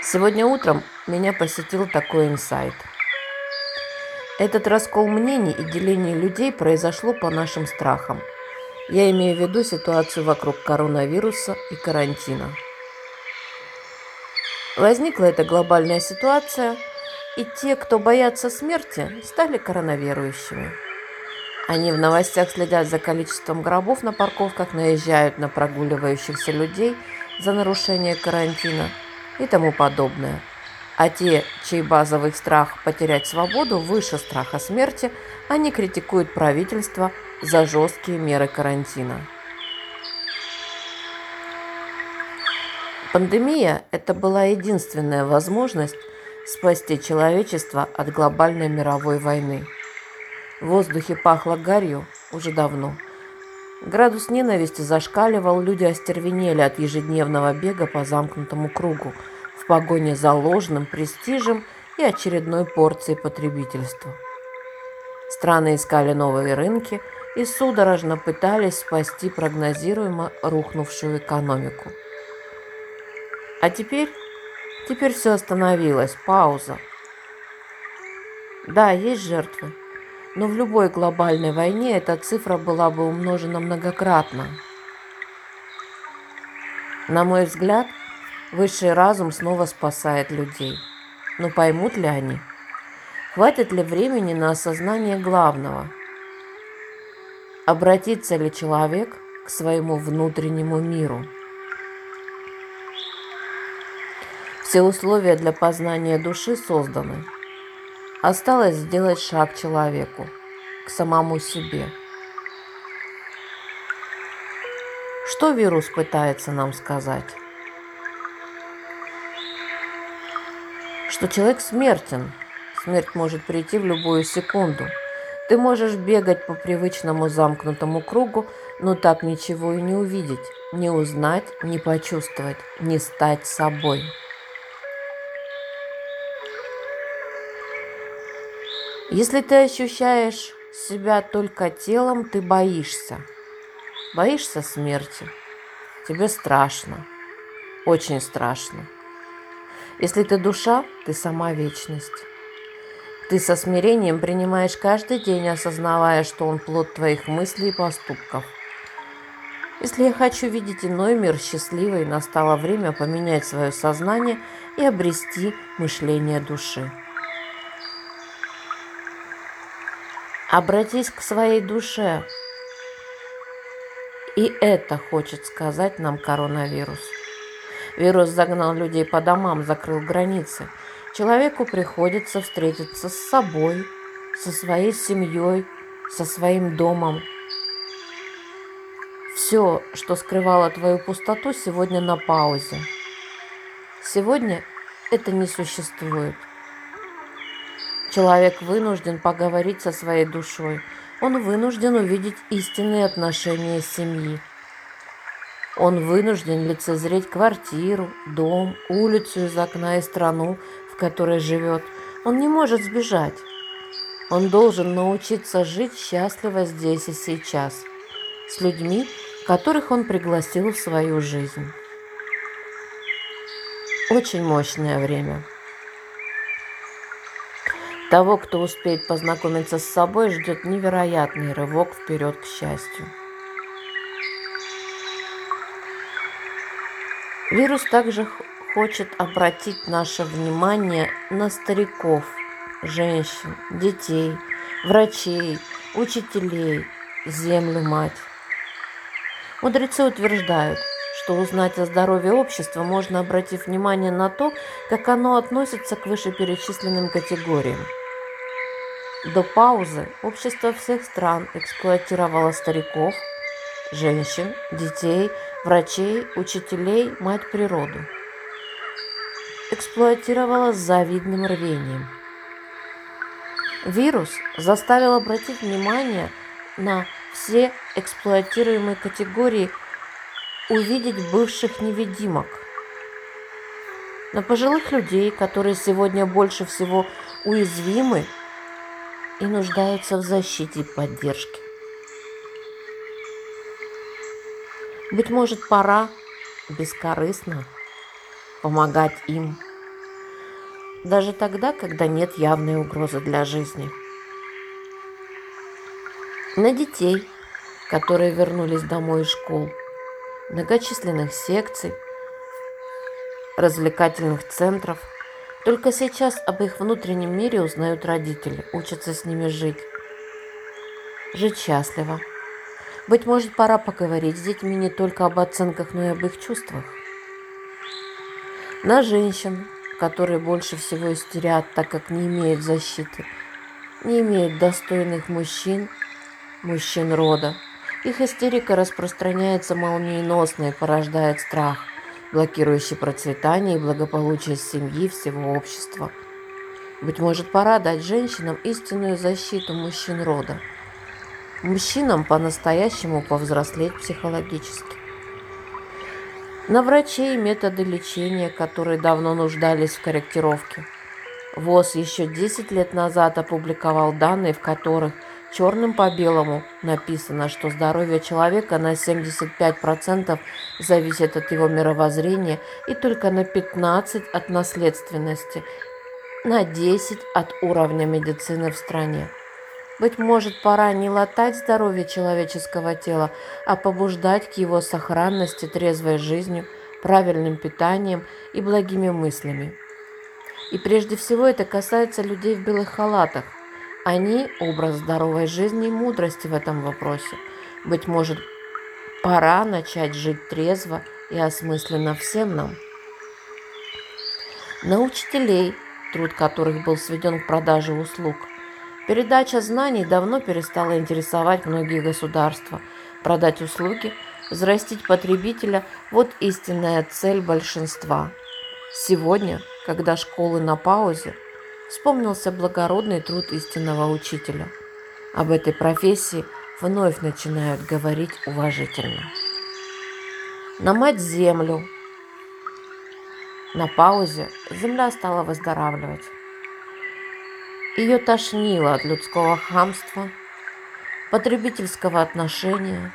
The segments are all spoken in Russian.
Сегодня утром меня посетил такой инсайт. Этот раскол мнений и деление людей произошло по нашим страхам. Я имею в виду ситуацию вокруг коронавируса и карантина. Возникла эта глобальная ситуация, и те, кто боятся смерти, стали коронавирующими. Они в новостях следят за количеством гробов на парковках, наезжают на прогуливающихся людей за нарушение карантина – и тому подобное. А те, чей базовый страх потерять свободу выше страха смерти, они критикуют правительство за жесткие меры карантина. Пандемия – это была единственная возможность спасти человечество от глобальной мировой войны. В воздухе пахло гарью уже давно. Градус ненависти зашкаливал, люди остервенели от ежедневного бега по замкнутому кругу – погоне за ложным престижем и очередной порцией потребительства. Страны искали новые рынки и судорожно пытались спасти прогнозируемо рухнувшую экономику. А теперь, теперь все остановилось, пауза. Да, есть жертвы, но в любой глобальной войне эта цифра была бы умножена многократно. На мой взгляд, Высший разум снова спасает людей. Но поймут ли они? Хватит ли времени на осознание главного? Обратится ли человек к своему внутреннему миру? Все условия для познания души созданы. Осталось сделать шаг человеку, к самому себе. Что вирус пытается нам сказать? Что человек смертен. Смерть может прийти в любую секунду. Ты можешь бегать по привычному замкнутому кругу, но так ничего и не увидеть, не узнать, не почувствовать, не стать собой. Если ты ощущаешь себя только телом, ты боишься. Боишься смерти. Тебе страшно. Очень страшно. Если ты душа, ты сама вечность. Ты со смирением принимаешь каждый день, осознавая, что он плод твоих мыслей и поступков. Если я хочу видеть иной мир счастливый, настало время поменять свое сознание и обрести мышление души. Обратись к своей душе. И это хочет сказать нам коронавирус. Вирус загнал людей по домам, закрыл границы. Человеку приходится встретиться с собой, со своей семьей, со своим домом. Все, что скрывало твою пустоту, сегодня на паузе. Сегодня это не существует. Человек вынужден поговорить со своей душой. Он вынужден увидеть истинные отношения семьи. Он вынужден лицезреть квартиру, дом, улицу из окна и страну, в которой живет. Он не может сбежать. Он должен научиться жить счастливо здесь и сейчас, с людьми, которых он пригласил в свою жизнь. Очень мощное время. Того, кто успеет познакомиться с собой, ждет невероятный рывок вперед к счастью. Вирус также хочет обратить наше внимание на стариков, женщин, детей, врачей, учителей, землю мать. Мудрецы утверждают, что узнать о здоровье общества можно, обратив внимание на то, как оно относится к вышеперечисленным категориям. До паузы общество всех стран эксплуатировало стариков, женщин, детей, врачей, учителей, мать природу. Эксплуатировала с завидным рвением. Вирус заставил обратить внимание на все эксплуатируемые категории, увидеть бывших невидимок. На пожилых людей, которые сегодня больше всего уязвимы и нуждаются в защите и поддержке. Быть может, пора бескорыстно помогать им даже тогда, когда нет явной угрозы для жизни. На детей, которые вернулись домой из школ, многочисленных секций, развлекательных центров. Только сейчас об их внутреннем мире узнают родители, учатся с ними жить. Жить счастливо. Быть может, пора поговорить с детьми не только об оценках, но и об их чувствах. На женщин, которые больше всего истерят, так как не имеют защиты, не имеют достойных мужчин, мужчин рода. Их истерика распространяется молниеносно и порождает страх, блокирующий процветание и благополучие семьи всего общества. Быть может, пора дать женщинам истинную защиту мужчин рода. Мужчинам по-настоящему повзрослеть психологически. На врачей методы лечения, которые давно нуждались в корректировке. ВОЗ еще 10 лет назад опубликовал данные, в которых черным по белому написано, что здоровье человека на 75% зависит от его мировоззрения и только на 15% от наследственности, на 10% от уровня медицины в стране. Быть может, пора не латать здоровье человеческого тела, а побуждать к его сохранности трезвой жизнью, правильным питанием и благими мыслями. И прежде всего это касается людей в белых халатах. Они – образ здоровой жизни и мудрости в этом вопросе. Быть может, пора начать жить трезво и осмысленно всем нам. На учителей, труд которых был сведен к продаже услуг – Передача знаний давно перестала интересовать многие государства. Продать услуги, взрастить потребителя – вот истинная цель большинства. Сегодня, когда школы на паузе, вспомнился благородный труд истинного учителя. Об этой профессии вновь начинают говорить уважительно. На мать землю. На паузе земля стала выздоравливать. Ее тошнило от людского хамства, потребительского отношения,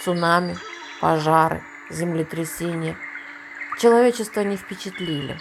цунами, пожары, землетрясения. Человечество не впечатлили.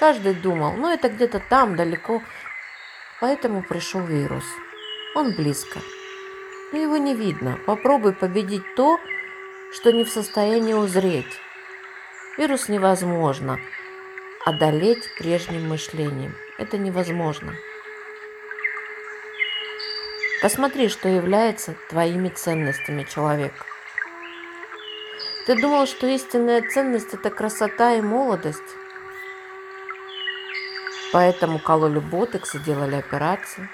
Каждый думал, ну это где-то там, далеко. Поэтому пришел вирус. Он близко. Но его не видно. Попробуй победить то, что не в состоянии узреть. Вирус невозможно одолеть прежним мышлением – это невозможно. Посмотри, что является твоими ценностями человека. Ты думал, что истинная ценность – это красота и молодость? Поэтому кололи ботекс и делали операции.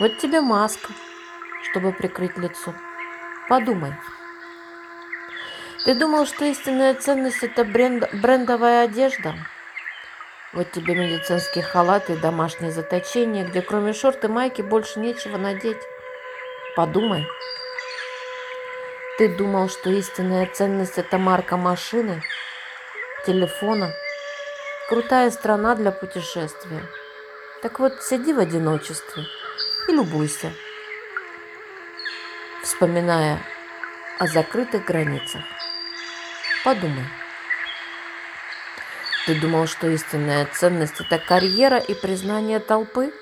Вот тебе маска, чтобы прикрыть лицо. Подумай. Ты думал, что истинная ценность – это бренд, брендовая одежда? Вот тебе медицинские халаты и домашнее заточение, где кроме шорт и майки больше нечего надеть. Подумай. Ты думал, что истинная ценность – это марка машины, телефона, крутая страна для путешествия. Так вот, сиди в одиночестве и любуйся, вспоминая о закрытых границах. Подумай. Ты думал, что истинная ценность – это карьера и признание толпы?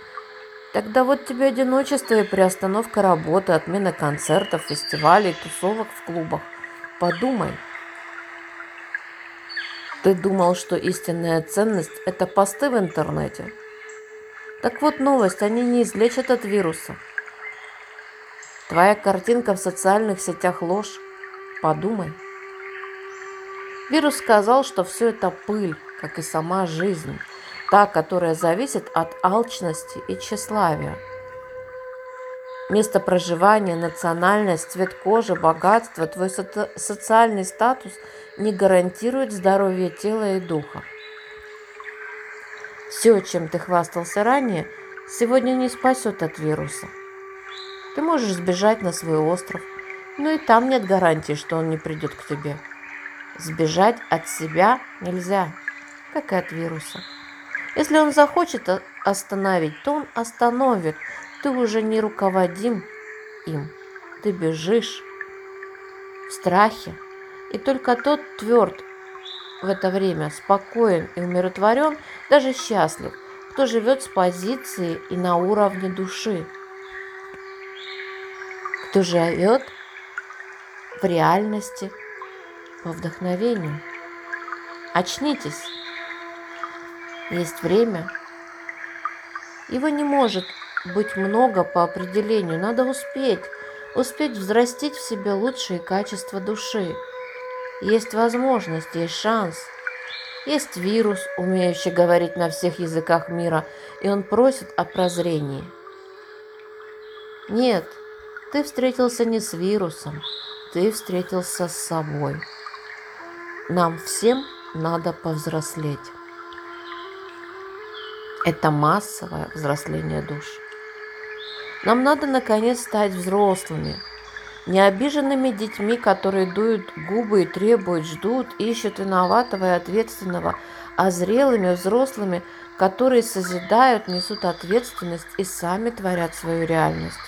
Тогда вот тебе одиночество и приостановка работы, отмена концертов, фестивалей, тусовок в клубах. Подумай. Ты думал, что истинная ценность – это посты в интернете? Так вот новость, они не излечат от вируса. Твоя картинка в социальных сетях ложь. Подумай. Вирус сказал, что все это пыль, как и сама жизнь, та, которая зависит от алчности и тщеславия. Место проживания, национальность, цвет кожи, богатство, твой со- социальный статус не гарантирует здоровье тела и духа. Все, чем ты хвастался ранее, сегодня не спасет от вируса. Ты можешь сбежать на свой остров, но и там нет гарантии, что он не придет к тебе. Сбежать от себя нельзя как и от вируса. Если он захочет остановить, то он остановит. Ты уже не руководим им. Ты бежишь в страхе. И только тот тверд, в это время спокоен и умиротворен, даже счастлив, кто живет с позиции и на уровне души, кто живет в реальности по вдохновению. Очнитесь. Есть время. Его не может быть много по определению. Надо успеть. Успеть взрастить в себе лучшие качества души. Есть возможность, есть шанс. Есть вирус, умеющий говорить на всех языках мира, и он просит о прозрении. Нет, ты встретился не с вирусом, ты встретился с собой. Нам всем надо повзрослеть. Это массовое взросление душ. Нам надо наконец стать взрослыми, не обиженными детьми, которые дуют губы и требуют, ждут, ищут виноватого и ответственного, а зрелыми взрослыми, которые созидают, несут ответственность и сами творят свою реальность.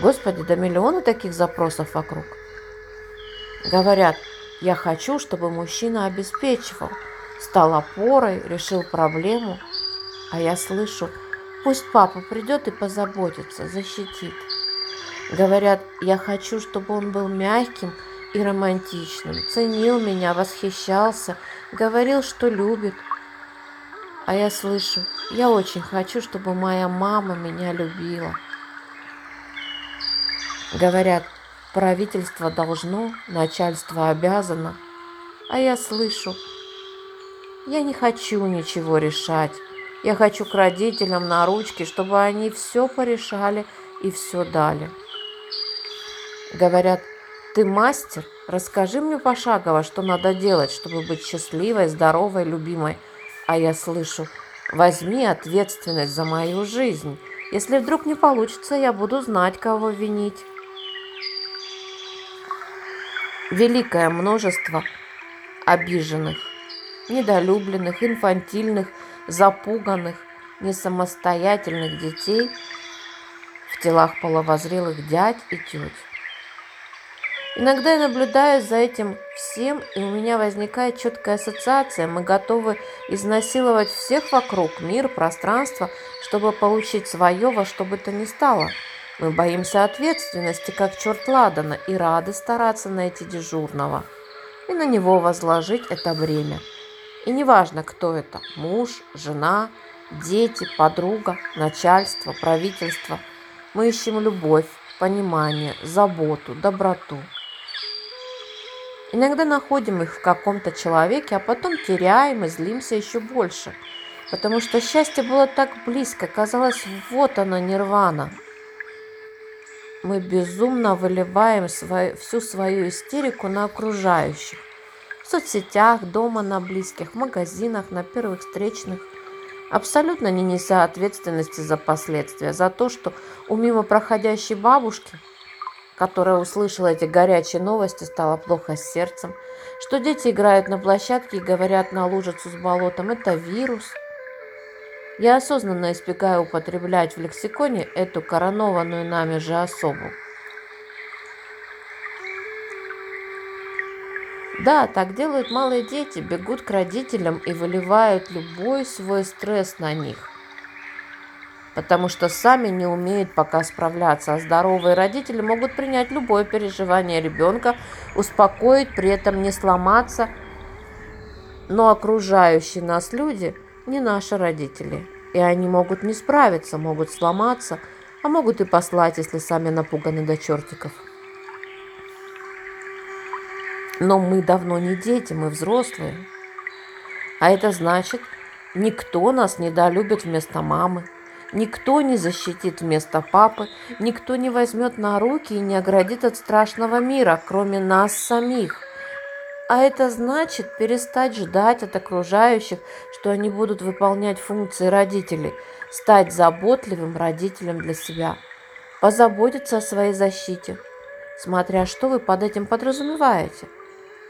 Господи, да миллионы таких запросов вокруг. Говорят, я хочу, чтобы мужчина обеспечивал, стал опорой, решил проблему. А я слышу, пусть папа придет и позаботится, защитит. Говорят, я хочу, чтобы он был мягким и романтичным, ценил меня, восхищался, говорил, что любит. А я слышу, я очень хочу, чтобы моя мама меня любила. Говорят, Правительство должно, начальство обязано. А я слышу, я не хочу ничего решать. Я хочу к родителям на ручки, чтобы они все порешали и все дали. Говорят, ты мастер, расскажи мне пошагово, что надо делать, чтобы быть счастливой, здоровой, любимой. А я слышу, возьми ответственность за мою жизнь. Если вдруг не получится, я буду знать, кого винить великое множество обиженных, недолюбленных, инфантильных, запуганных, несамостоятельных детей в телах половозрелых дядь и теть. Иногда я наблюдаю за этим всем, и у меня возникает четкая ассоциация. Мы готовы изнасиловать всех вокруг, мир, пространство, чтобы получить свое во что бы то ни стало – мы боимся ответственности, как черт ладана, и рады стараться найти дежурного и на него возложить это бремя. И неважно, кто это – муж, жена, дети, подруга, начальство, правительство. Мы ищем любовь, понимание, заботу, доброту. Иногда находим их в каком-то человеке, а потом теряем и злимся еще больше, потому что счастье было так близко, казалось, вот оно, нирвана – мы безумно выливаем свою, всю свою истерику на окружающих. В соцсетях, дома, на близких, в магазинах, на первых встречных. Абсолютно не неся ответственности за последствия, за то, что у мимо проходящей бабушки, которая услышала эти горячие новости, стало плохо с сердцем, что дети играют на площадке и говорят на лужицу с болотом, это вирус – я осознанно избегаю употреблять в лексиконе эту коронованную нами же особу. Да, так делают малые дети, бегут к родителям и выливают любой свой стресс на них. Потому что сами не умеют пока справляться, а здоровые родители могут принять любое переживание ребенка, успокоить, при этом не сломаться. Но окружающие нас люди – не наши родители. И они могут не справиться, могут сломаться, а могут и послать, если сами напуганы до чертиков. Но мы давно не дети, мы взрослые. А это значит, никто нас не долюбит вместо мамы, никто не защитит вместо папы, никто не возьмет на руки и не оградит от страшного мира, кроме нас самих. А это значит перестать ждать от окружающих, что они будут выполнять функции родителей, стать заботливым родителем для себя, позаботиться о своей защите, смотря что вы под этим подразумеваете.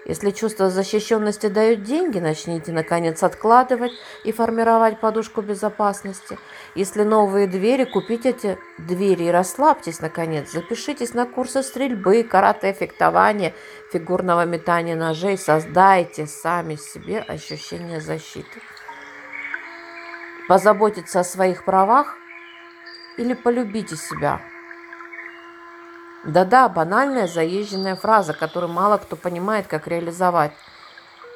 Если чувство защищенности дают деньги, начните, наконец, откладывать и формировать подушку безопасности. Если новые двери, купите эти двери и расслабьтесь, наконец. Запишитесь на курсы стрельбы, карате, фехтования, фигурного метания ножей. Создайте сами себе ощущение защиты. Позаботиться о своих правах или полюбите себя – да-да, банальная заезженная фраза, которую мало кто понимает, как реализовать.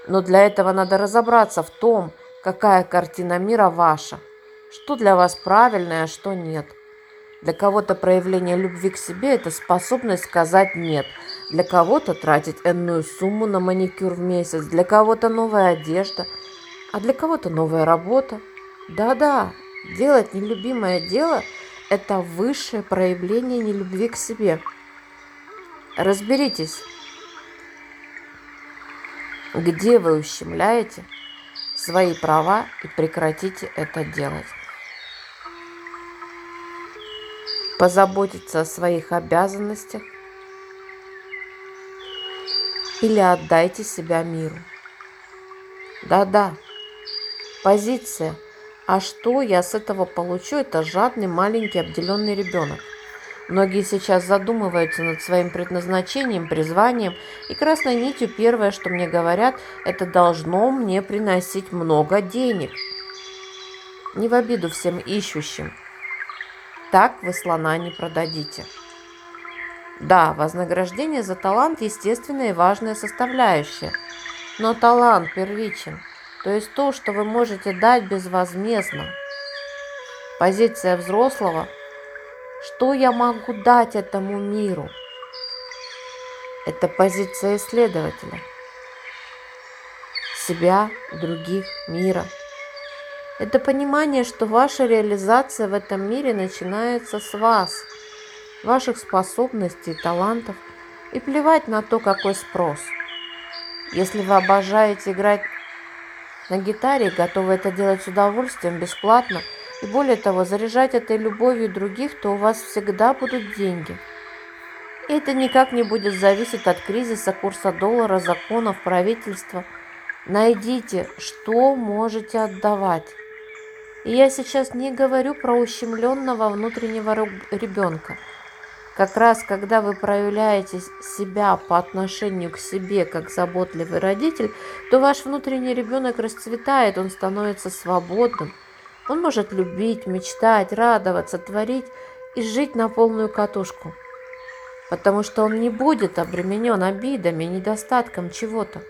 Но для этого надо разобраться в том, какая картина мира ваша, что для вас правильное, а что нет. Для кого-то проявление любви к себе – это способность сказать «нет», для кого-то тратить энную сумму на маникюр в месяц, для кого-то новая одежда, а для кого-то новая работа. Да-да, делать нелюбимое дело – это высшее проявление нелюбви к себе – Разберитесь, где вы ущемляете свои права и прекратите это делать. Позаботиться о своих обязанностях или отдайте себя миру. Да-да, позиция «А что я с этого получу?» – это жадный маленький обделенный ребенок. Многие сейчас задумываются над своим предназначением, призванием, и красной нитью первое, что мне говорят, это должно мне приносить много денег. Не в обиду всем ищущим. Так вы слона не продадите. Да, вознаграждение за талант – естественная и важная составляющая. Но талант первичен, то есть то, что вы можете дать безвозмездно. Позиция взрослого – что я могу дать этому миру? Это позиция исследователя. Себя, других, мира. Это понимание, что ваша реализация в этом мире начинается с вас, ваших способностей, талантов, и плевать на то, какой спрос. Если вы обожаете играть на гитаре и готовы это делать с удовольствием, бесплатно – и более того, заряжать этой любовью других, то у вас всегда будут деньги. И это никак не будет зависеть от кризиса курса доллара, законов, правительства. Найдите, что можете отдавать. И я сейчас не говорю про ущемленного внутреннего ребенка. Как раз когда вы проявляете себя по отношению к себе как заботливый родитель, то ваш внутренний ребенок расцветает, он становится свободным, он может любить, мечтать, радоваться, творить и жить на полную катушку, потому что он не будет обременен обидами недостатком чего-то.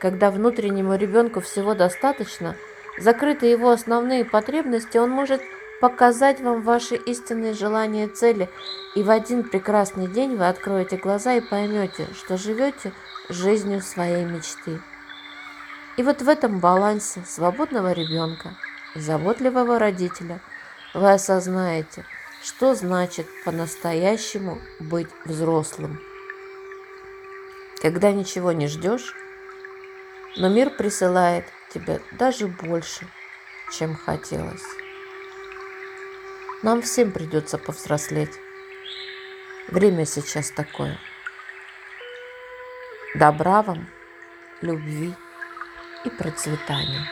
Когда внутреннему ребенку всего достаточно, закрыты его основные потребности, он может показать вам ваши истинные желания и цели, и в один прекрасный день вы откроете глаза и поймете, что живете жизнью своей мечты. И вот в этом балансе свободного ребенка – заботливого родителя, вы осознаете, что значит по-настоящему быть взрослым. Когда ничего не ждешь, но мир присылает тебе даже больше, чем хотелось. Нам всем придется повзрослеть. Время сейчас такое. Добра вам, любви и процветания.